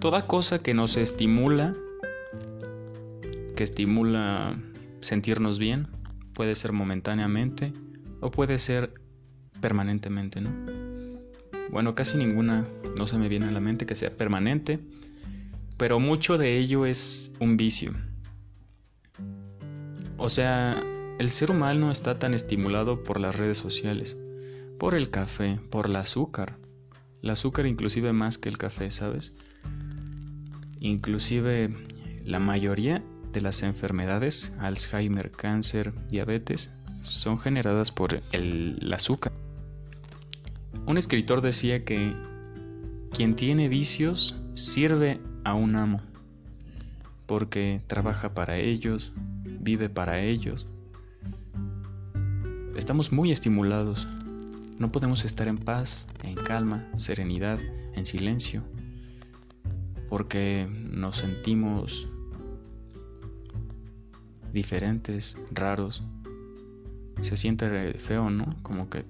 toda cosa que nos estimula, que estimula sentirnos bien, puede ser momentáneamente o puede ser permanentemente, ¿no? Bueno, casi ninguna no se me viene a la mente que sea permanente, pero mucho de ello es un vicio. O sea, el ser humano está tan estimulado por las redes sociales, por el café, por el azúcar. El azúcar inclusive más que el café, ¿sabes? Inclusive la mayoría de las enfermedades, Alzheimer, cáncer, diabetes, son generadas por el, azúcar. Un escritor decía que quien tiene vicios sirve a un amo, porque trabaja para ellos, vive para ellos. Estamos muy estimulados. No podemos estar en paz, en calma, serenidad, en silencio, porque nos sentimos diferentes, raros. Se siente feo, ¿no? Como que,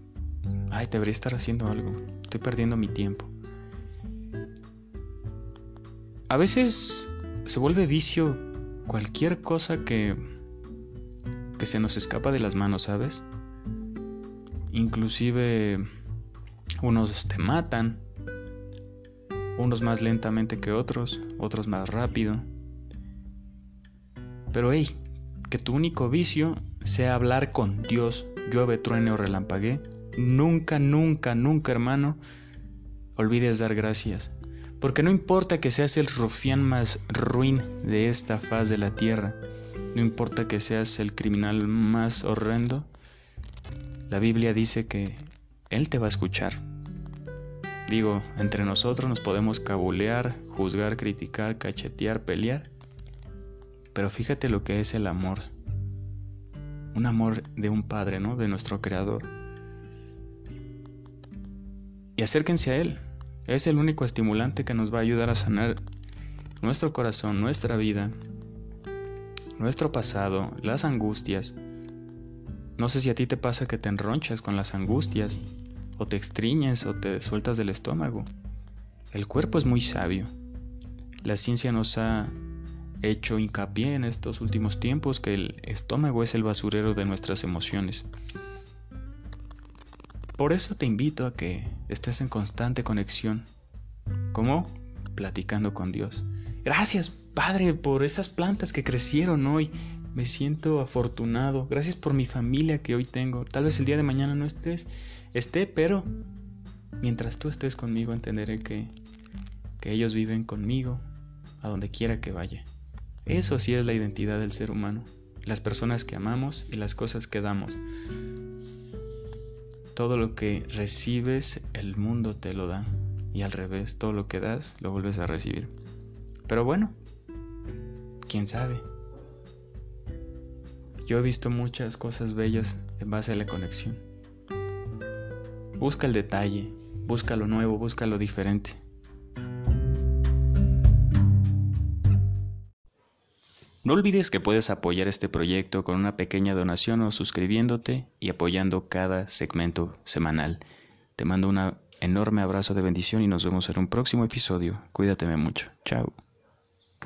ay, debería estar haciendo algo. Estoy perdiendo mi tiempo. A veces se vuelve vicio cualquier cosa que que se nos escapa de las manos, ¿sabes? Inclusive unos te matan, unos más lentamente que otros, otros más rápido. Pero hey, que tu único vicio sea hablar con Dios, llueve, truene o relampaguee. Nunca, nunca, nunca, hermano, olvides dar gracias. Porque no importa que seas el rufián más ruin de esta faz de la tierra, no importa que seas el criminal más horrendo, la Biblia dice que Él te va a escuchar. Digo, entre nosotros nos podemos cabulear, juzgar, criticar, cachetear, pelear, pero fíjate lo que es el amor. Un amor de un Padre, ¿no? De nuestro Creador. Y acérquense a Él. Es el único estimulante que nos va a ayudar a sanar nuestro corazón, nuestra vida, nuestro pasado, las angustias. No sé si a ti te pasa que te enronchas con las angustias, o te extriñes o te sueltas del estómago. El cuerpo es muy sabio. La ciencia nos ha hecho hincapié en estos últimos tiempos que el estómago es el basurero de nuestras emociones. Por eso te invito a que estés en constante conexión. ¿Cómo? Platicando con Dios. Gracias, Padre, por esas plantas que crecieron hoy. Me siento afortunado. Gracias por mi familia que hoy tengo. Tal vez el día de mañana no estés, esté, pero mientras tú estés conmigo entenderé que, que ellos viven conmigo a donde quiera que vaya. Eso sí es la identidad del ser humano, las personas que amamos y las cosas que damos. Todo lo que recibes, el mundo te lo da, y al revés, todo lo que das, lo vuelves a recibir. Pero bueno, quién sabe. Yo he visto muchas cosas bellas en base a la conexión. Busca el detalle, busca lo nuevo, busca lo diferente. No olvides que puedes apoyar este proyecto con una pequeña donación o suscribiéndote y apoyando cada segmento semanal. Te mando un enorme abrazo de bendición y nos vemos en un próximo episodio. Cuídateme mucho. Chao.